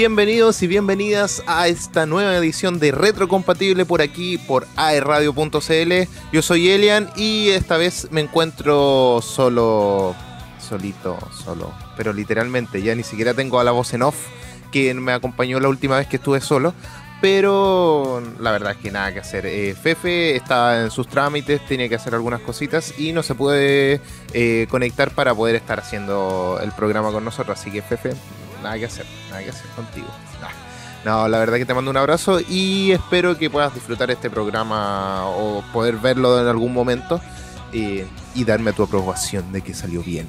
Bienvenidos y bienvenidas a esta nueva edición de Retrocompatible por aquí por aerradio.cl. Yo soy Elian y esta vez me encuentro solo, solito, solo, pero literalmente ya ni siquiera tengo a la voz en off que me acompañó la última vez que estuve solo. Pero la verdad es que nada que hacer. Eh, Fefe está en sus trámites, tiene que hacer algunas cositas y no se puede eh, conectar para poder estar haciendo el programa con nosotros. Así que Fefe, nada que hacer, nada que hacer contigo. No, la verdad que te mando un abrazo y espero que puedas disfrutar este programa o poder verlo en algún momento eh, y darme tu aprobación de que salió bien.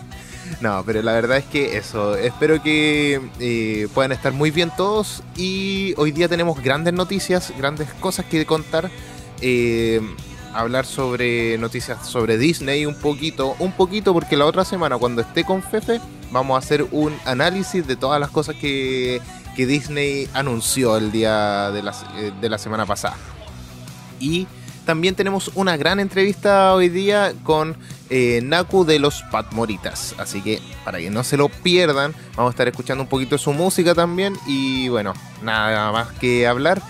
no, pero la verdad es que eso, espero que eh, puedan estar muy bien todos y hoy día tenemos grandes noticias, grandes cosas que contar. Eh, hablar sobre noticias sobre Disney un poquito, un poquito porque la otra semana cuando esté con Fefe vamos a hacer un análisis de todas las cosas que, Disney anunció el día de la, eh, de la semana pasada. Y también tenemos una gran entrevista hoy día con eh, Naku de los Patmoritas. Así que para que no se lo pierdan, vamos a estar escuchando un poquito su música también. Y bueno, nada más que hablar.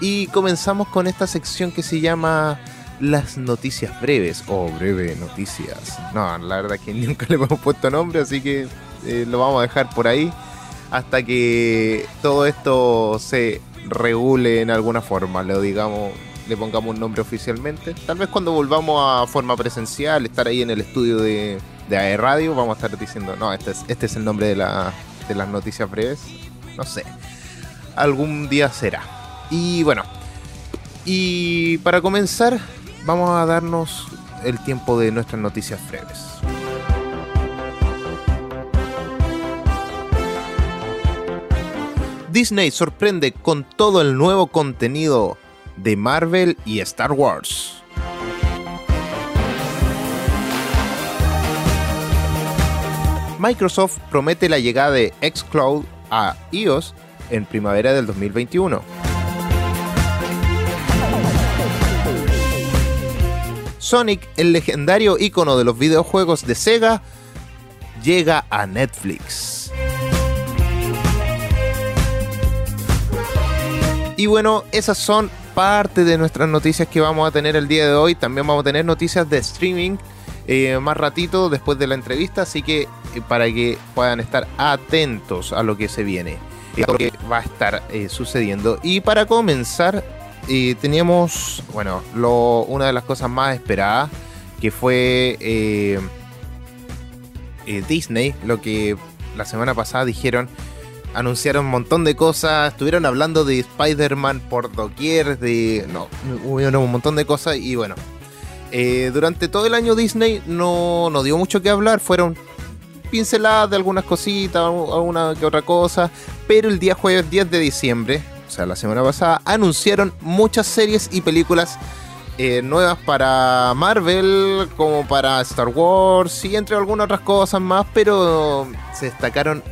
Y comenzamos con esta sección que se llama las noticias breves o breve noticias. No, la verdad que nunca le hemos puesto nombre, así que eh, lo vamos a dejar por ahí hasta que todo esto se regule en alguna forma, lo digamos, le pongamos un nombre oficialmente. Tal vez cuando volvamos a forma presencial, estar ahí en el estudio de, de Radio, vamos a estar diciendo, no, este es, este es el nombre de, la, de las noticias breves. No sé, algún día será. Y bueno, y para comenzar, vamos a darnos el tiempo de nuestras noticias breves. Disney sorprende con todo el nuevo contenido de Marvel y Star Wars. Microsoft promete la llegada de xCloud a iOS en primavera del 2021. Sonic, el legendario icono de los videojuegos de Sega, llega a Netflix. Y bueno, esas son parte de nuestras noticias que vamos a tener el día de hoy. También vamos a tener noticias de streaming eh, más ratito después de la entrevista, así que eh, para que puedan estar atentos a lo que se viene, a lo que va a estar eh, sucediendo. Y para comenzar, teníamos, bueno, lo, una de las cosas más esperadas, que fue eh, eh, Disney, lo que la semana pasada dijeron, anunciaron un montón de cosas, estuvieron hablando de Spider-Man por doquier, de... No, hubo un montón de cosas y bueno. Eh, durante todo el año Disney no, no dio mucho que hablar, fueron pinceladas de algunas cositas, alguna que otra cosa, pero el día jueves 10 de diciembre o sea, la semana pasada, anunciaron muchas series y películas eh, nuevas para Marvel, como para Star Wars y entre algunas otras cosas más, pero se destacaron,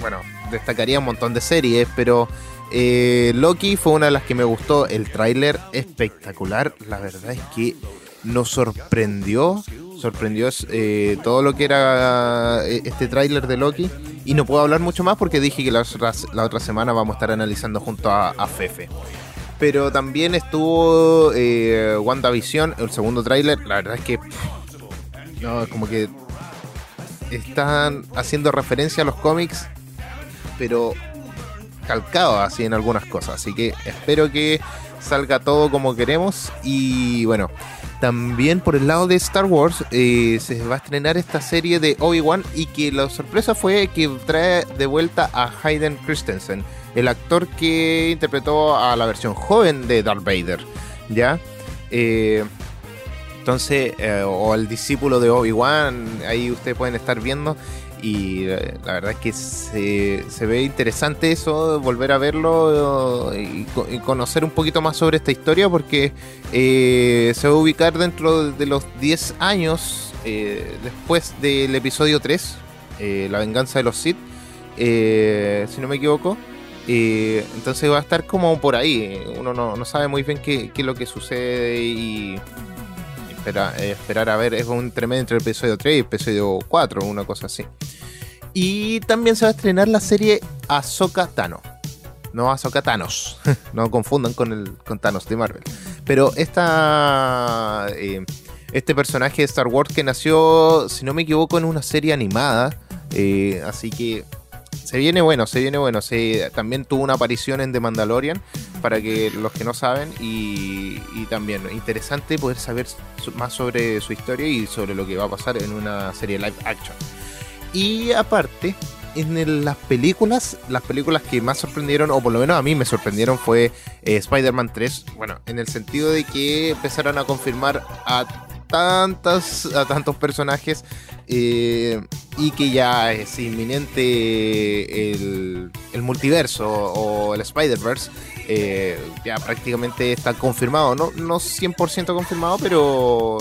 bueno, destacaría un montón de series, pero eh, Loki fue una de las que me gustó, el tráiler espectacular, la verdad es que nos sorprendió, sorprendió eh, todo lo que era este tráiler de Loki y no puedo hablar mucho más porque dije que la otra, semana vamos a estar analizando junto a, Fefe. Pero también estuvo eh, WandaVision, el segundo tráiler. La verdad es que. no, como que. Están haciendo referencia a los cómics, pero calcado así en algunas cosas. Así que espero que salga todo como queremos. Y bueno, también por el lado de Star Wars eh, se va a estrenar esta serie de Obi-Wan y que la sorpresa fue que trae de vuelta a Hayden Christensen, el actor que interpretó a la versión joven de Darth Vader, ¿ya? Eh, entonces, eh, o al discípulo de Obi-Wan, ahí ustedes pueden estar viendo y eh, la verdad es que se, ve interesante eso, volver a verlo y, conocer un poquito más sobre esta historia porque eh, se va a ubicar dentro de los 10 años eh, después del episodio 3, La venganza de los Sith, si no me equivoco. entonces va a estar como por ahí, uno no, sabe muy bien qué, qué es lo que sucede y esperar a ver, es un tremendo entre el episodio 3 y el episodio 4, una cosa así. Y también se va a estrenar la serie Ahsoka Tano. No Ahsoka Thanos. no confundan con, el, con Thanos de Marvel. Pero esta, eh, este personaje de Star Wars que nació, si no me equivoco, en una serie animada. Eh, así que se viene bueno, se viene bueno. Se, también tuvo una aparición en The Mandalorian, para que los que no saben. Y, también interesante poder saber más sobre su historia y sobre lo que va a pasar en una serie live action. Y aparte, en las películas, las películas que más sorprendieron, o por lo menos a mí me sorprendieron, fue eh, Spider-Man 3. Bueno, en el sentido de que empezaron a confirmar a tantas, a tantos personajes eh, y que ya es inminente el, multiverso o el Spider-Verse. Eh, ya prácticamente está confirmado, no, no 100% confirmado, pero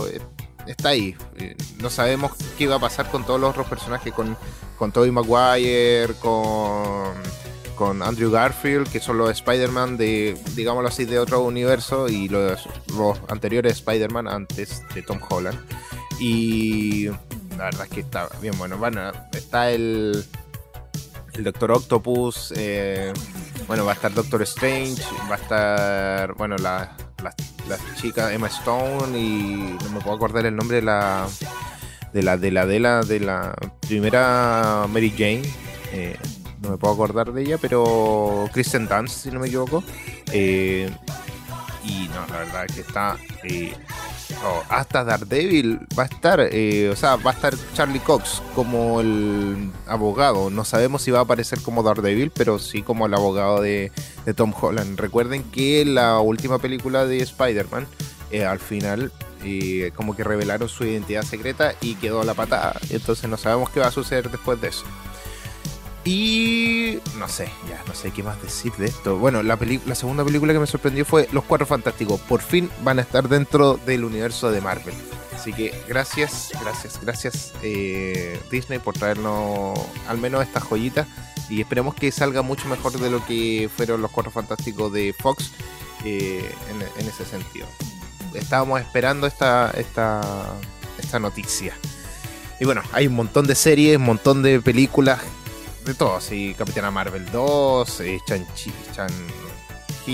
está ahí. Eh, no sabemos qué va a pasar con todos los otros personajes, con, con Tobey Maguire, con, con Andrew Garfield, que son los Spider-Man de, digámoslo así, de otro universo, y los, los anteriores Spider-Man antes de Tom Holland. Y la verdad es que está bien bueno. Bueno, está el, el Doctor Octopus, eh, bueno, va a estar Doctor Strange, va a estar, bueno, la, la, chica Emma Stone y no me puedo acordar el nombre de la de la de la de la, de la primera Mary Jane. Eh, no me puedo acordar de ella, pero Kristen Dance, si no me equivoco. Eh, y no, la verdad es que está eh, Oh, hasta Daredevil va a estar, eh, o sea, va a estar Charlie Cox como el abogado. No sabemos si va a aparecer como Daredevil, pero sí como el abogado de, Tom Holland. Recuerden que la última película de Spider-Man, eh, al final, eh, como que revelaron su identidad secreta y quedó la patada. Entonces no sabemos qué va a suceder después de eso. Y no sé, ya no sé qué más decir de esto. Bueno, la, la segunda película que me sorprendió fue Los Cuatro Fantásticos. Por fin van a estar dentro del universo de Marvel. Así que gracias, gracias, gracias eh, Disney por traernos al menos esta joyita. Y esperemos que salga mucho mejor de lo que fueron los Cuatro Fantásticos de Fox eh, en, ese sentido. Estábamos esperando esta, esta, esta noticia. Y bueno, hay un montón de series, un montón de películas de todo, así Capitana Marvel 2, eh, Chan-Chi, Chan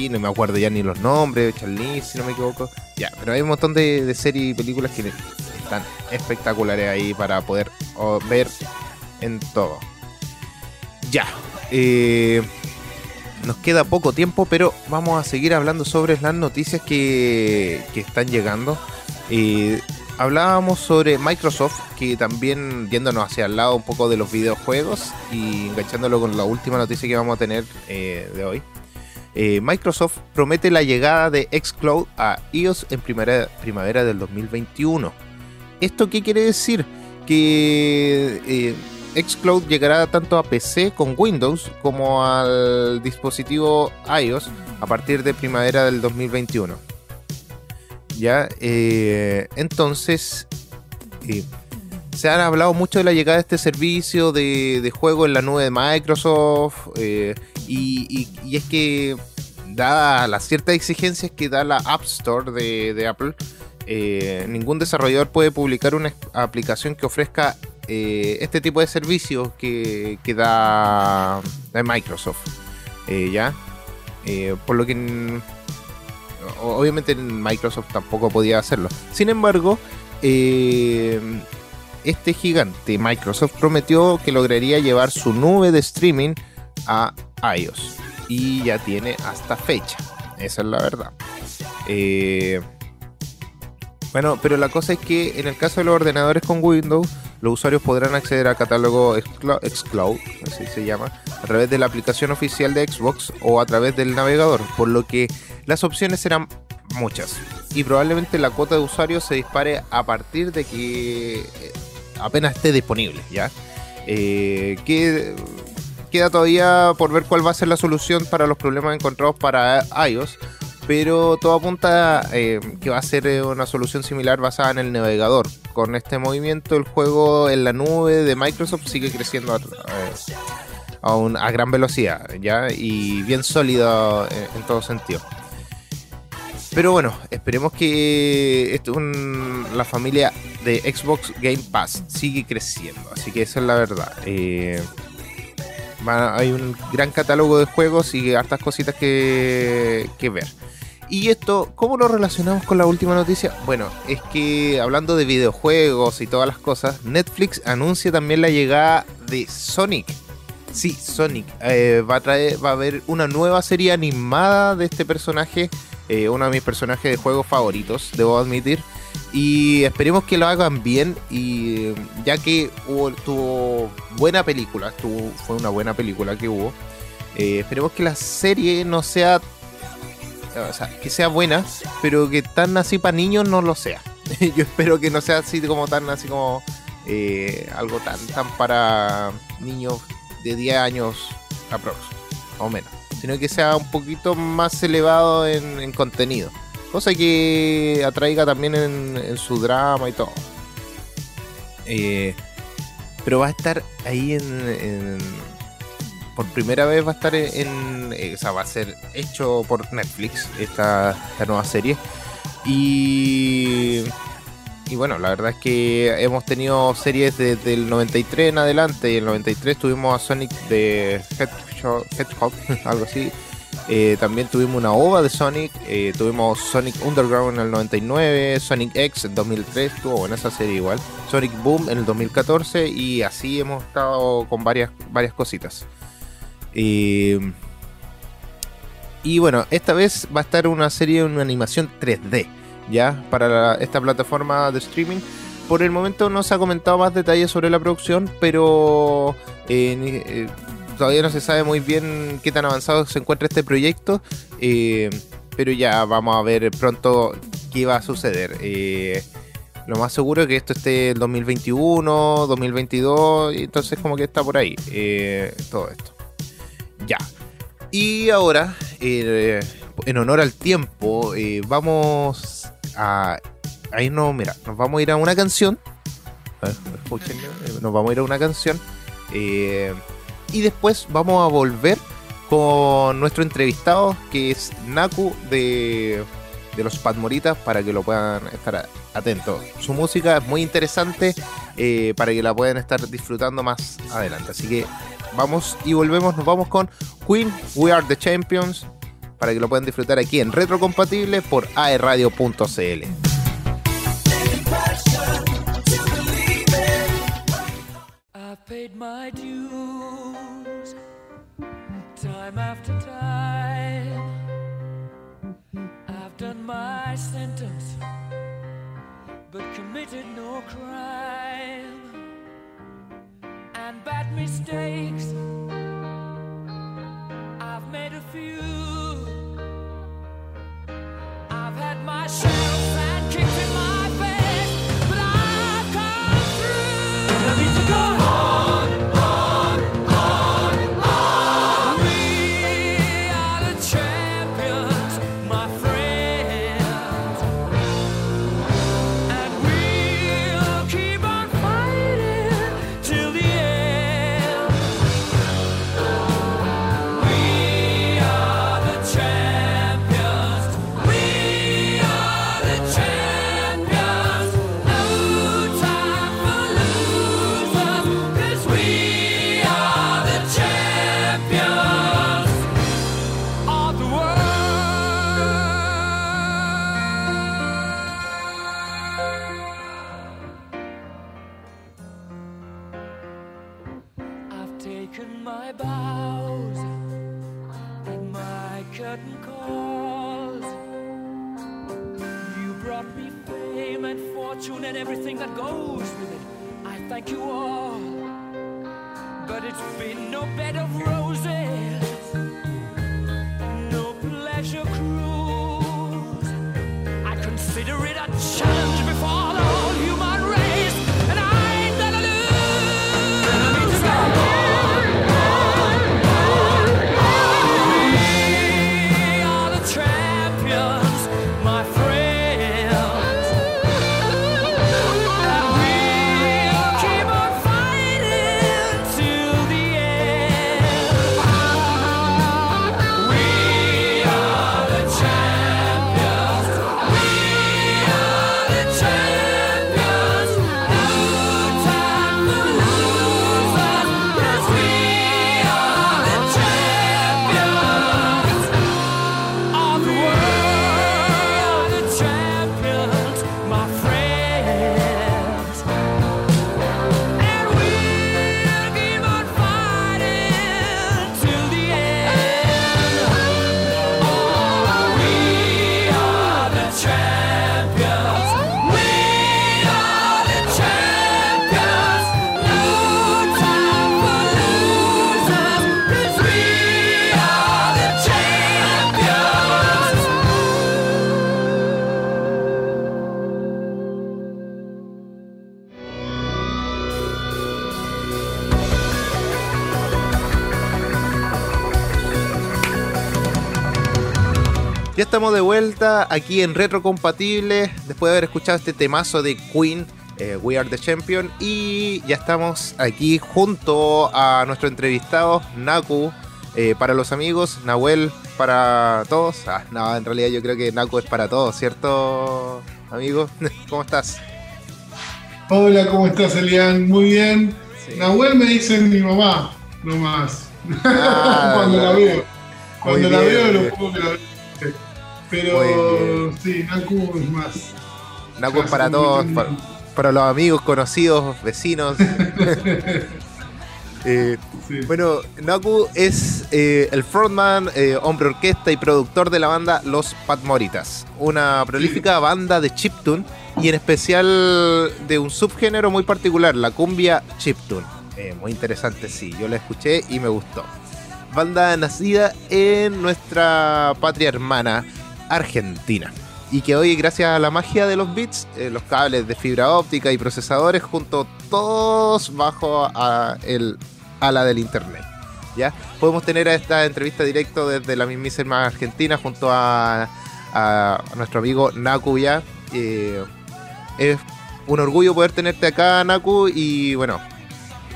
no me acuerdo ya ni los nombres, Chan-Li, si no me equivoco. Ya, pero hay un montón de, series y películas que están espectaculares ahí para poder ver en todo. Ya, eh, nos queda poco tiempo, pero vamos a seguir hablando sobre las noticias que, que están llegando. Eh, hablábamos sobre Microsoft, que también yéndonos hacia el lado un poco de los videojuegos y enganchándolo con la última noticia que vamos a tener eh, de hoy. Eh, Microsoft promete la llegada de Xcloud a iOS en primera, primavera del 2021. ¿Esto qué quiere decir? Que eh, Xcloud llegará tanto a PC con Windows como al dispositivo iOS a partir de primavera del 2021. ¿Ya? Eh, entonces, eh, se han hablado mucho de la llegada de este servicio de, juego en la nube de Microsoft eh, y, es que, dada las ciertas exigencias que da la App Store de, Apple, ningún desarrollador puede publicar una aplicación que ofrezca este tipo de servicios que, da, da, Microsoft. ¿Ya? por lo que obviamente Microsoft tampoco podía hacerlo. Sin embargo, eh, este gigante Microsoft prometió que lograría llevar su nube de streaming a iOS. Y ya tiene hasta fecha. Esa es la verdad. Eh, bueno, pero la cosa es que en el caso de los ordenadores con Windows, los usuarios podrán acceder al catálogo Xcloud, así se llama, a través de la aplicación oficial de Xbox o a través del navegador, por lo que las opciones serán muchas y probablemente la cuota de usuarios se dispare a partir de que eh, apenas esté disponible, ¿ya? Eh, que queda todavía por ver cuál va a ser la solución para los problemas encontrados para iOS, pero todo apunta eh, que va a ser eh, una solución similar basada en el navegador. Con este movimiento el juego en la nube de Microsoft sigue creciendo a, a, gran velocidad ¿ya? y bien sólido en todo sentido. Pero bueno, esperemos que esto, la familia de Xbox Game Pass sigue creciendo. Así que esa es la verdad. Eh, hay un gran catálogo de juegos y hartas cositas que ver. Y esto, ¿cómo lo relacionamos con la última noticia? Bueno, es que hablando de videojuegos y todas las cosas, Netflix anuncia también la llegada de Sonic. Sí, Sonic. Eh, va, a traer, va a haber una nueva serie animada de este personaje, eh, uno de mis personajes de juegos favoritos, debo admitir. Y esperemos que lo hagan bien, y ya que hubo, tuvo buena película, fue una buena película que hubo. Eh, esperemos que la serie no sea o sea, que sea buena, pero que tan así para niños no lo sea. Yo espero que no sea así como tan así como eh, algo tan tan para niños de 10 años aprox, o menos, sino que sea un poquito más elevado en, contenido, cosa que atraiga también en, su drama y todo. Eh, pero va a estar ahí en por primera vez va a estar en, eh, o sea, va a ser hecho por Netflix esta, nueva serie. Y, y bueno, la verdad es que hemos tenido series desde el 93 en adelante. Y el 93 tuvimos a Sonic de Hedgehog, algo así. Eh, también tuvimos una ova de Sonic, eh, tuvimos Sonic Underground en el 99, Sonic X en 2003, estuvo buena esa serie igual, Sonic Boom en el 2014 y así hemos estado con varias, varias cositas. Eh, y bueno, esta vez va a estar una serie, una animación 3D, ¿ya? Para esta plataforma de streaming. Por el momento no se ha comentado más detalles sobre la producción, pero eh, eh, todavía no se sabe muy bien qué tan avanzado se encuentra este proyecto. pero ya vamos a ver pronto qué va a suceder. lo más seguro es que esto esté en 2021, 2022, y entonces como que está por ahí todo esto. Ya. Y ahora, eh, en honor al tiempo, eh, vamos a, a, irnos, mira, nos vamos a ir a una canción. escuchen, eh, nos vamos a ir a una canción. y después vamos a volver con nuestro entrevistado, que es Naku de, de los Padmoritas, para que lo puedan estar atentos. Su música es muy interesante para que la puedan estar disfrutando más adelante. Así que vamos y volvemos, nos vamos con Queen, We Are the Champions, para que lo puedan disfrutar aquí en Retrocompatible por aeradio.cl. mistakes. Ya estamos de vuelta aquí en Retrocompatible, después de haber escuchado este temazo de Queen, eh, We Are the Champion, y ya estamos aquí junto a nuestro entrevistado, Naku, eh, para los amigos, Nahuel para todos. Ah, no, en realidad yo creo que Naku es para todos, ¿cierto, amigo? ¿Cómo estás? Hola, ¿cómo estás, Elian? Muy bien. Nahuel me dice mi mamá, no más. Ah, Cuando la veo. Cuando la veo, lo que la veo. Pero sí, Naku es más. Naku es para todos, para, los amigos, conocidos, vecinos. Eh, bueno, Naku es eh, el frontman, eh, hombre orquesta y productor de la banda Los Patmoritas, una prolífica banda de chiptune y en especial de un subgénero muy particular, la cumbia chiptune. muy interesante, sí, yo la escuché y me gustó. Banda nacida en nuestra patria hermana, Argentina. Y que hoy, gracias a la magia de los bits, eh, los cables de fibra óptica y procesadores, junto todos bajo a el ala del internet. ¿Ya? Podemos tener esta entrevista directo desde la mismísima Argentina junto a, nuestro amigo Naku ya. Eh, es un orgullo poder tenerte acá, Naku, y bueno,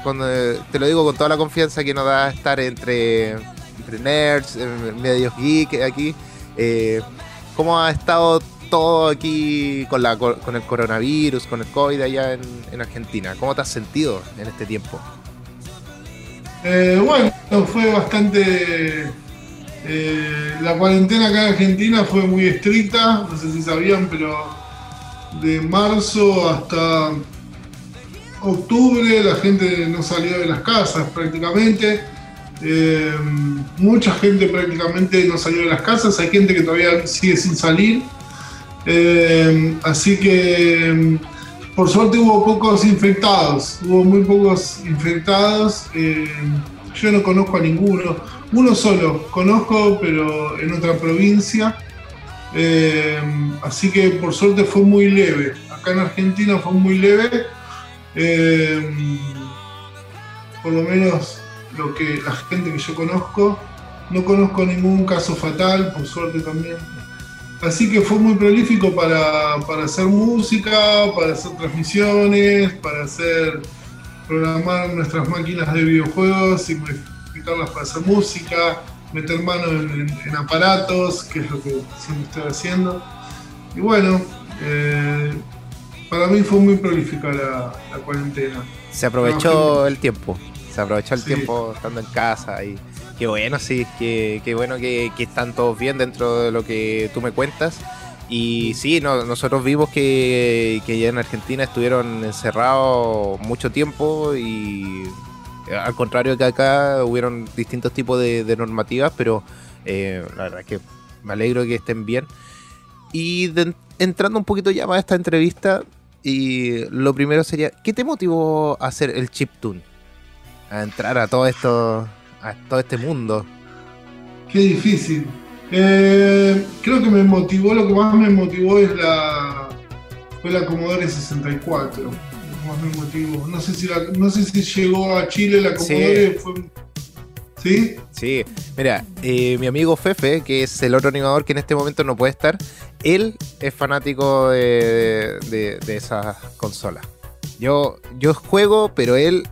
cuando, te lo digo con toda la confianza que nos da estar entre, entre nerds, medios geek aquí. Eh, ¿Cómo ha estado todo aquí con, el coronavirus, con el COVID allá en, Argentina? ¿Cómo te has sentido en este tiempo? Eh, bueno, fue bastante... Eh, la cuarentena acá en Argentina fue muy estricta, no sé si sabían, pero de marzo hasta octubre la gente no salió de las casas prácticamente. Eh, mucha gente prácticamente no salió de las casas, hay gente que todavía sigue sin salir. Eh, así que por suerte hubo pocos infectados, hubo muy pocos infectados. Yo no conozco a ninguno, uno solo conozco, pero en otra provincia. así que por suerte fue muy leve. Acá en Argentina fue muy leve. por lo menos lo que la gente que yo conozco. No conozco ningún caso fatal, por suerte también. Así que fue muy prolífico para, hacer música, para hacer transmisiones, para hacer programar nuestras máquinas de videojuegos y modificarlas para hacer música, meter mano en, aparatos, que es lo que siempre estoy haciendo. Y bueno, eh, para mí fue muy prolífica la, la cuarentena. Se aprovechó el tiempo se aprovechó el tiempo estando en casa y qué bueno, sí, qué, qué bueno que, están todos bien dentro de lo que tú me cuentas. Y sí, nosotros vimos que, que ya en Argentina estuvieron encerrados mucho tiempo y eh, al contrario que acá hubieron distintos tipos de, normativas, pero eh, la verdad es que me alegro que estén bien. Y entrando un poquito ya más a esta entrevista, y lo primero sería, ¿qué te motivó a hacer el chiptune? A entrar a todo esto, a todo este mundo? Qué difícil. Eh, creo que me motivó, lo que más me motivó es la fue la Commodore 64. Lo que más me motivó. No sé si no sé si llegó a Chile la Commodore fue ¿Sí? Sí, mira, eh, mi amigo Fefe, que es el otro animador que en este momento no puede estar, él es fanático de, de, esa consola. Yo, yo juego, pero él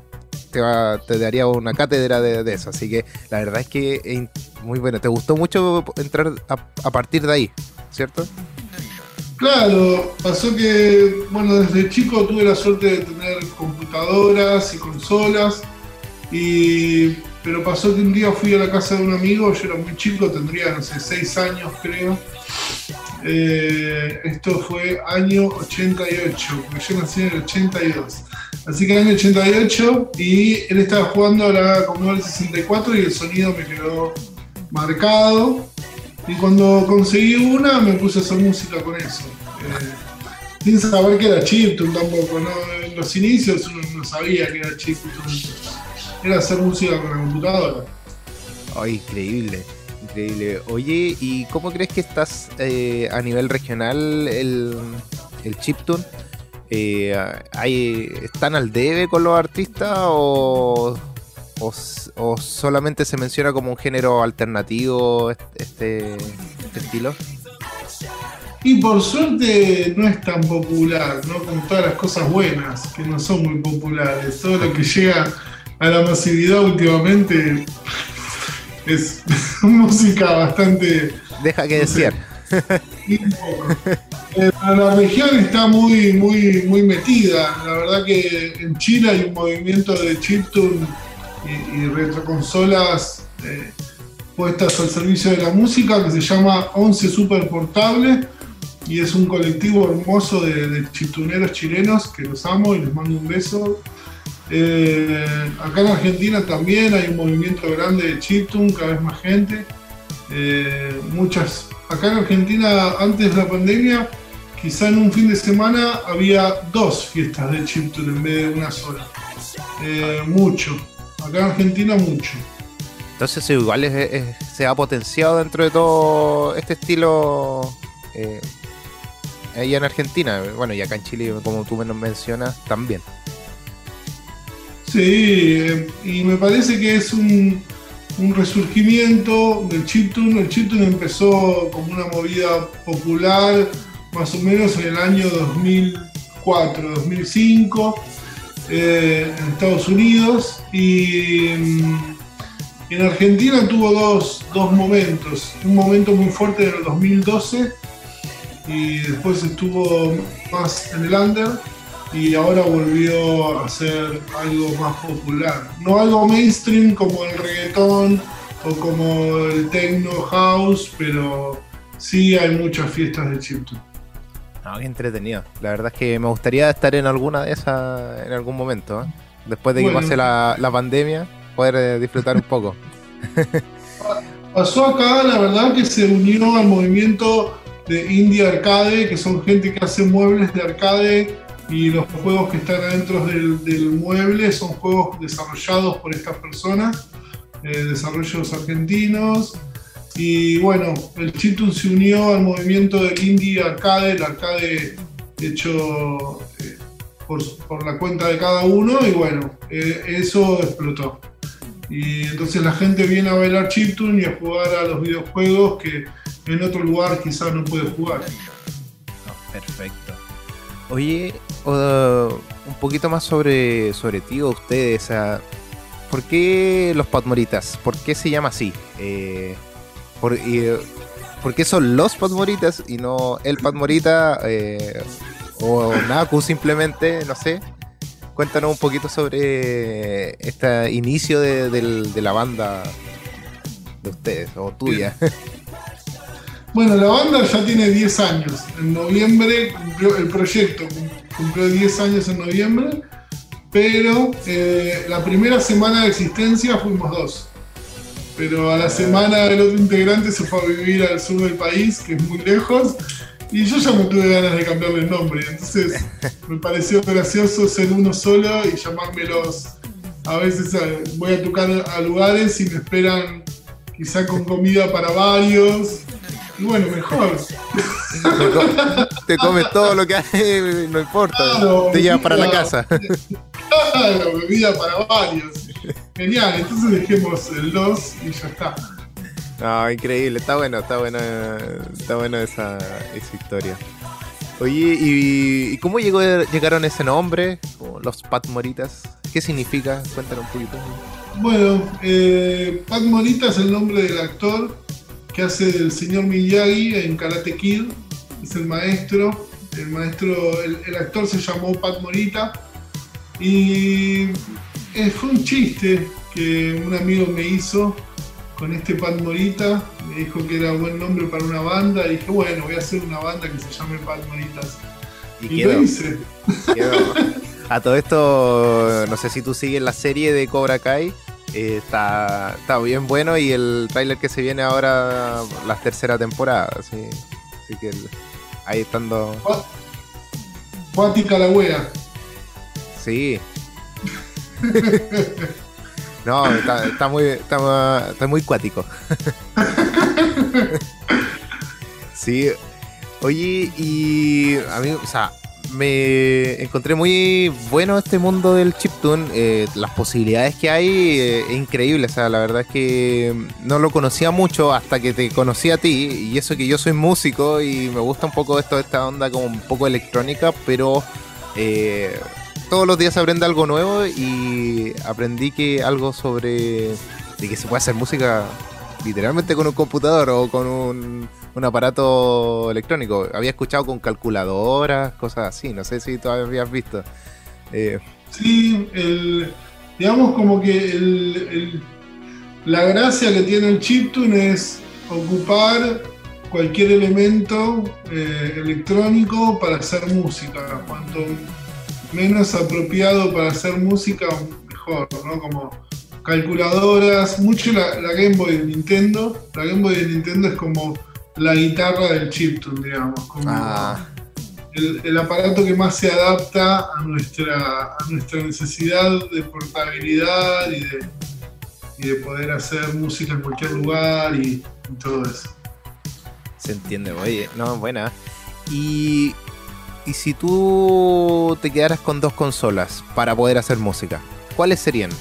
te, daría una cátedra de, eso. Así que la verdad es que muy bueno. ¿Te gustó mucho entrar a, partir de ahí, cierto? Claro, pasó que, bueno, desde chico tuve la suerte de tener computadoras y consolas, y, pero pasó que un día fui a la casa de un amigo, yo era muy chico, tendría, no sé, seis años creo. Eh, esto fue año 88, porque yo nací en el 82. Así que año 88 y él estaba jugando la Commodore 64 y el sonido me quedó marcado. Y cuando conseguí una me puse a hacer música con eso. Eh, sin saber que era chiptune tampoco, en los inicios uno no sabía que era chiptune. Era hacer música con la computadora. Oh, increíble, increíble. Oye, ¿y cómo crees que estás eh, a nivel regional el, el chiptune? Eh, hay, ¿están al debe con los artistas o, solamente se menciona como un género alternativo este, este estilo? Y por suerte no es tan popular, ¿no? Como todas las cosas buenas, que no son muy populares. Todo lo que llega a la masividad últimamente es música bastante. Deja que decir. Eh, la región está muy, muy, muy metida. La verdad que en Chile hay un movimiento de chiptune y, retroconsolas eh, puestas al servicio de la música que se llama Once Super Portable y es un colectivo hermoso de, de chiptuneros chilenos que los amo y les mando un beso. Eh, acá en Argentina también hay un movimiento grande de chiptune, cada vez más gente. Eh, muchas. Acá en Argentina, antes de la pandemia, quizá en un fin de semana había dos fiestas de chiptune en vez de una sola. Eh, mucho. Acá en Argentina, mucho. Entonces, igual es, es, se ha potenciado dentro de todo este estilo eh, ahí en Argentina. Bueno, y acá en Chile, como tú nos mencionas, también. Sí, eh, y me parece que es un, un resurgimiento del chiptune. El chiptune empezó como una movida popular más o menos en el año 2004, 2005 eh, en Estados Unidos y mm, en Argentina tuvo dos, dos, momentos. Un momento muy fuerte en el 2012 y después estuvo más en el under y ahora volvió a ser algo más popular. No algo mainstream como el reggaetón o como el techno house, pero sí hay muchas fiestas de chiptune. No, qué entretenido. La verdad es que me gustaría estar en alguna de esas en algún momento. ¿eh? Después de que bueno. pase la, la, pandemia, poder eh, disfrutar un poco. Pasó acá, la verdad, que se unió al movimiento de Indie Arcade, que son gente que hace muebles de arcade y los juegos que están adentro del, mueble son juegos desarrollados por estas personas, eh, desarrollos argentinos. Y bueno, el chiptune se unió al movimiento del indie arcade, el arcade hecho eh, por, por, la cuenta de cada uno, y bueno, eh, eso explotó. Y entonces la gente viene a bailar chiptune y a jugar a los videojuegos que en otro lugar quizás no puede jugar. Perfecto. Oye, un poquito más sobre, sobre ti o ustedes. ¿Por qué los Patmoritas? ¿Por qué se llama así? Eh, por, y, ¿Por qué son los Patmoritas y no el Patmorita eh, o Naku simplemente? No sé. Cuéntanos un poquito sobre este inicio de, de, de la banda de ustedes o tuya. Bueno, la banda ya tiene 10 años. En noviembre cumplió el proyecto, cumplió 10 años en noviembre, pero eh, la primera semana de existencia fuimos dos. Pero a la semana el otro integrante se fue a vivir al sur del país, que es muy lejos, y yo ya me tuve ganas de cambiarle el nombre. Entonces me pareció gracioso ser uno solo y llamármelos. A veces eh, voy a tocar a lugares y me esperan quizá con comida para varios. Y bueno, mejor. Te comes todo lo que hay, no importa. Claro, te llevas para la casa. Claro, bebida para varios. Genial, entonces dejemos el 2 y ya está. No, increíble, está bueno, está bueno, está bueno esa, esa historia. Oye, ¿y, ¿y, cómo llegó, llegaron ese nombre? Los Patmoritas. ¿Qué significa? Cuéntanos un poquito. Bueno, eh, Pat Morita es el nombre del actor que hace del señor Miyagi en Karate Kid. Es el maestro. El maestro, el, el actor se llamó Pat Morita. Y eh, fue un chiste que un amigo me hizo con este Pat Morita. Me dijo que era buen nombre para una banda. Y dije, bueno, voy a hacer una banda que se llame Pat Moritas. Y, y quedó, lo hice. Quedó. A todo esto, no sé si tú sigues la serie de Cobra Kai. Eh, está, está bien bueno y el tráiler que se viene ahora, la tercera temporada. Así, así que el, ahí estando. Cuática la wea. Sí. no, está, está, muy, está, está muy cuático. sí. Oye, y a mí, o sea, me encontré muy bueno este mundo del chiptune. Eh, las posibilidades que hay eh, es increíble. O sea, la verdad es que no lo conocía mucho hasta que te conocí a ti. Y eso que yo soy músico y me gusta un poco esto, esta onda como un poco electrónica, pero eh, todos los días aprende algo nuevo y aprendí que algo sobre de que se puede hacer música literalmente con un computador o con un un aparato electrónico. Había escuchado con calculadoras, cosas así. No sé si todavía habías visto. Eh, sí, digamos como que la gracia que tiene el chiptune es ocupar cualquier elemento eh, electrónico para hacer música. Cuanto menos apropiado para hacer música, mejor, ¿no? Como calculadoras, mucho la, la Game Boy de Nintendo. La Game Boy de Nintendo es como la guitarra del chiptune, digamos, como ah. el, aparato que más se adapta a nuestra, a nuestra necesidad de portabilidad y de, de poder hacer música en cualquier lugar y, todo eso. Se entiende, oye, no, buena. Y, y si tú te quedaras con dos consolas para poder hacer música, ¿cuáles serían?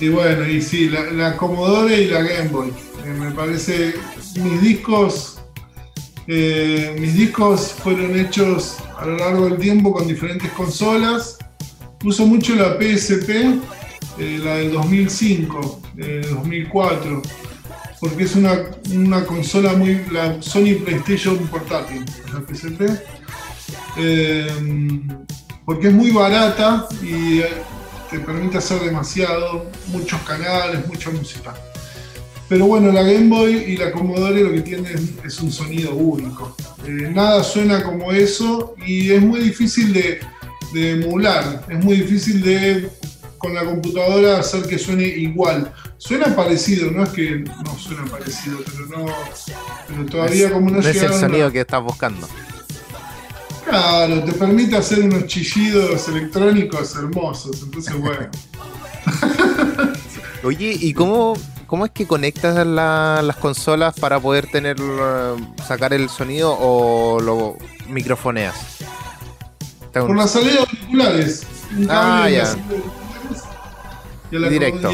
Y bueno, y sí, la, la Commodore y la Game Boy. Eh, me parece mis discos, eh, mis discos fueron hechos a lo largo del tiempo con diferentes consolas. Uso mucho la PSP, eh, la del 2005, del 2004, porque es una, consola muy, la Sony PlayStation portátil, la PSP, porque es muy barata y te permite hacer demasiado, muchos canales, mucha música. Pero bueno, la Game Boy y la Commodore lo que tienen es, un sonido único. Eh, nada suena como eso y es muy difícil de, emular. Es muy difícil de con la computadora hacer que suene igual. Suena parecido, no es que no suena parecido, pero no. Pero todavía como no, no es el sonido que estás buscando. Claro, te permite hacer unos chillidos electrónicos hermosos, entonces bueno. Oye, ¿y cómo, ¿Cómo es que conectas las consolas para poder tener sacar el sonido o lo microfoneas? Por la salida de auriculares. ah, ya. Y a la, directo.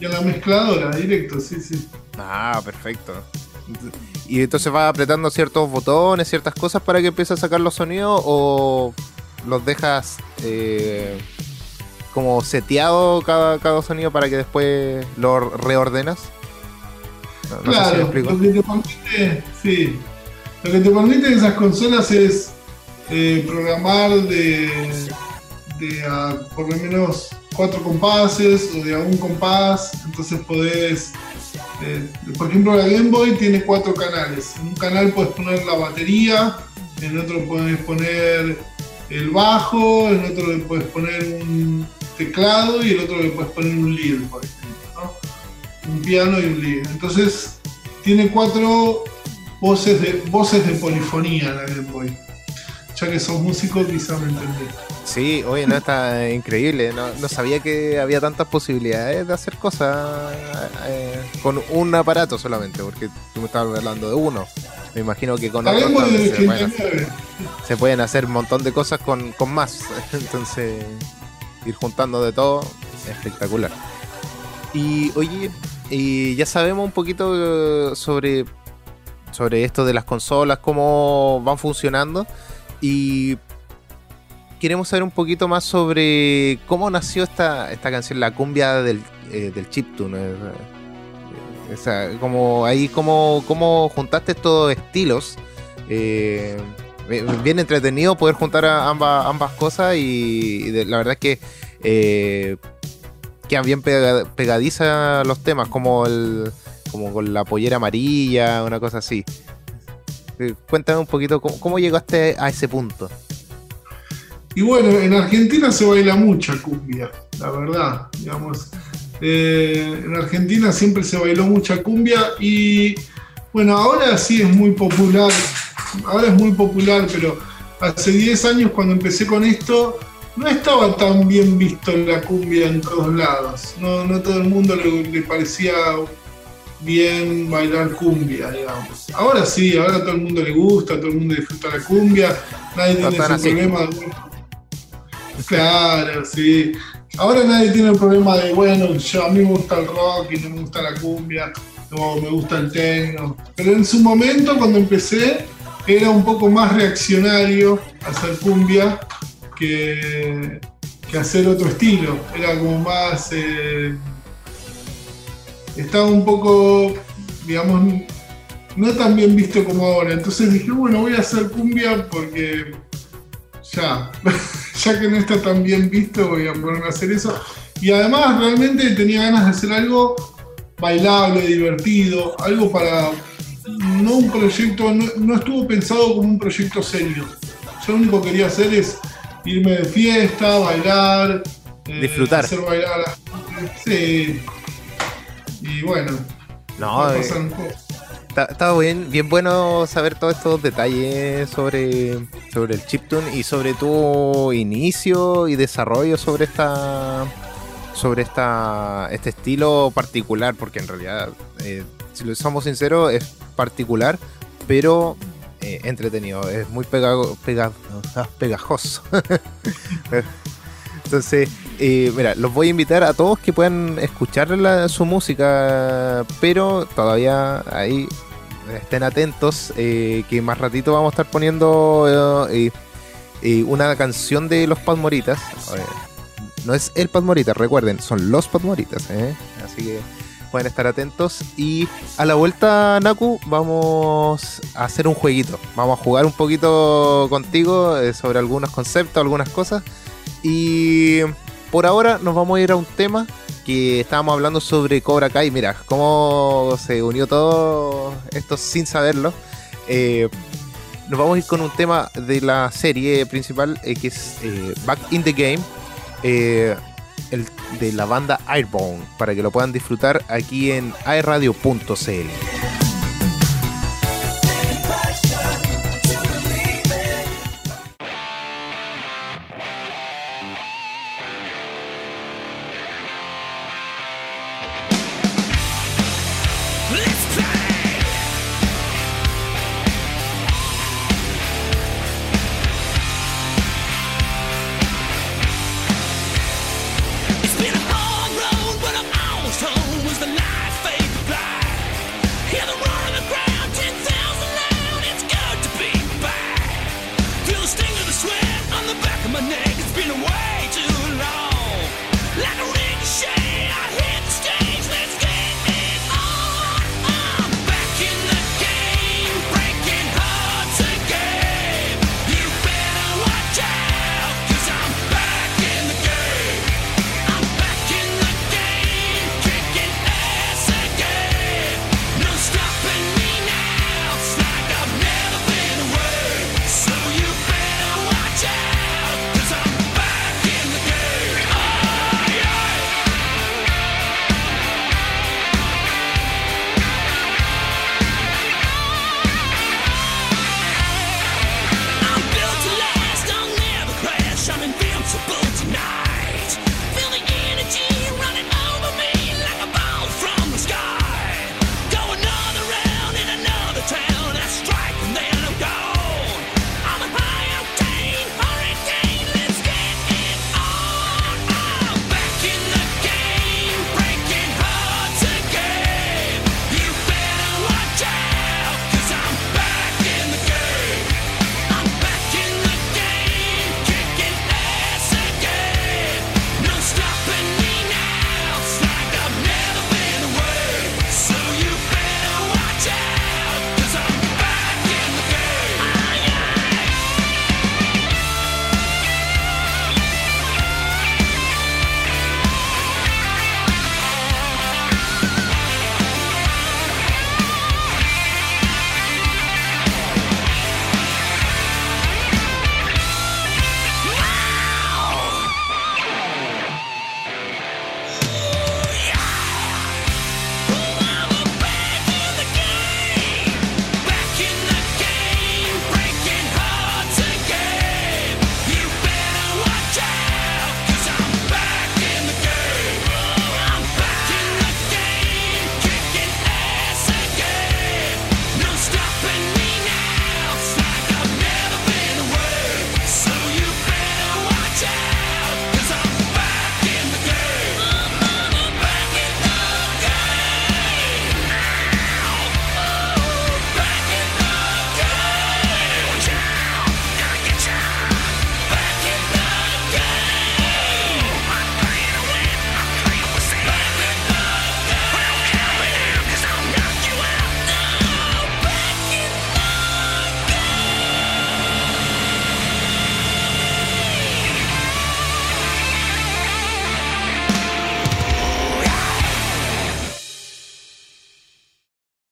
Y, a la mezcladora, directo, sí, sí. Ah, perfecto. Y entonces vas apretando ciertos botones, ciertas cosas para que empiece a sacar los sonidos o los dejas eh, como seteado cada, cada sonido para que después lo reordenas. claro, lo, que te permite, sí. Lo que te permite esas consolas es eh, programar de, de a por lo menos cuatro compases o de a un compás. Entonces podés. Eh, por ejemplo, la Game Boy tiene cuatro canales. En un canal puedes poner la batería, en otro puedes poner el bajo, en otro le puedes poner un, teclado y el otro le puedes poner un lead, por ejemplo, Un piano y un lead. Entonces, tiene cuatro voces de, voces de polifonía la Game Boy. Ya que sos músico, quizás me entendés. Sí, oye, no, está increíble. No, sabía que había tantas posibilidades de hacer cosas eh, con un aparato solamente, porque tú me estabas hablando de uno. Me imagino que con otro se, pueden hacer, un montón de cosas con, con más. Entonces, ir juntando de todo, espectacular. Y oye, y ya sabemos un poquito eh, sobre, sobre esto de las consolas, cómo van funcionando. Y queremos saber un poquito más sobre cómo nació esta, esta canción, la cumbia del, eh, del chiptune. Eh, o sea, como ahí, cómo, cómo juntaste estos estilos. Eh, bien entretenido poder juntar ambas, ambas cosas y, la verdad es que eh, quedan bien pegadizas los temas, como el como con la pollera amarilla, una cosa así. Eh, cuéntame un poquito cómo, llegaste a ese punto. Y bueno, en Argentina se baila mucha cumbia, la verdad, digamos. en Argentina siempre se bailó mucha cumbia y bueno, ahora sí es muy popular ahora es muy popular, pero hace 10 años cuando empecé con esto, no estaba tan bien visto la cumbia en todos lados. No, no todo el mundo le, parecía bien bailar cumbia, digamos. Ahora sí, ahora todo el mundo le gusta, todo el mundo disfruta la cumbia. Nadie tiene ese problema de. Claro, sí. Ahora nadie tiene el problema de, bueno, yo a mí me gusta el rock y no me gusta la cumbia, no me gusta el techno. Pero en su momento, cuando empecé, era un poco más reaccionario hacer cumbia que, que hacer otro estilo. Era como más. Eh, estaba un poco, digamos, no tan bien visto como ahora. Entonces dije, bueno, voy a hacer cumbia porque ya, ya que no está tan bien visto, voy a ponerme a hacer eso. Y además realmente tenía ganas de hacer algo bailable, divertido, algo para, no un proyecto, no, estuvo pensado como un proyecto serio. Yo lo único que quería hacer es irme de fiesta, bailar, eh, disfrutar. Hacer bailar a la Sí. Y bueno. No, eh, está, bien, bien bueno saber todos estos detalles sobre, sobre el chiptune y sobre tu inicio y desarrollo sobre esta sobre esta este estilo particular, porque en realidad, eh, si lo somos sinceros, es particular, pero eh, entretenido, es muy pegago, ah, pegajoso. Entonces, eh, mira, los voy a invitar a todos que puedan escuchar su música, pero todavía ahí estén atentos, eh, que más ratito vamos a estar poniendo una canción de los Padmoritas. no es el Padmorita, recuerden, son los Padmoritas. Así que pueden estar atentos. Y a la vuelta, Naku, vamos a hacer un jueguito. Vamos a jugar un poquito contigo eh, sobre algunos conceptos, algunas cosas. Y por ahora nos vamos a ir a un tema que estábamos hablando sobre Cobra Kai. Mira, cómo se unió todo esto sin saberlo. Eh, nos vamos a ir con un tema de la serie principal eh, que es Back in the Game de la banda Airborne para que lo puedan disfrutar aquí en airradio.cl.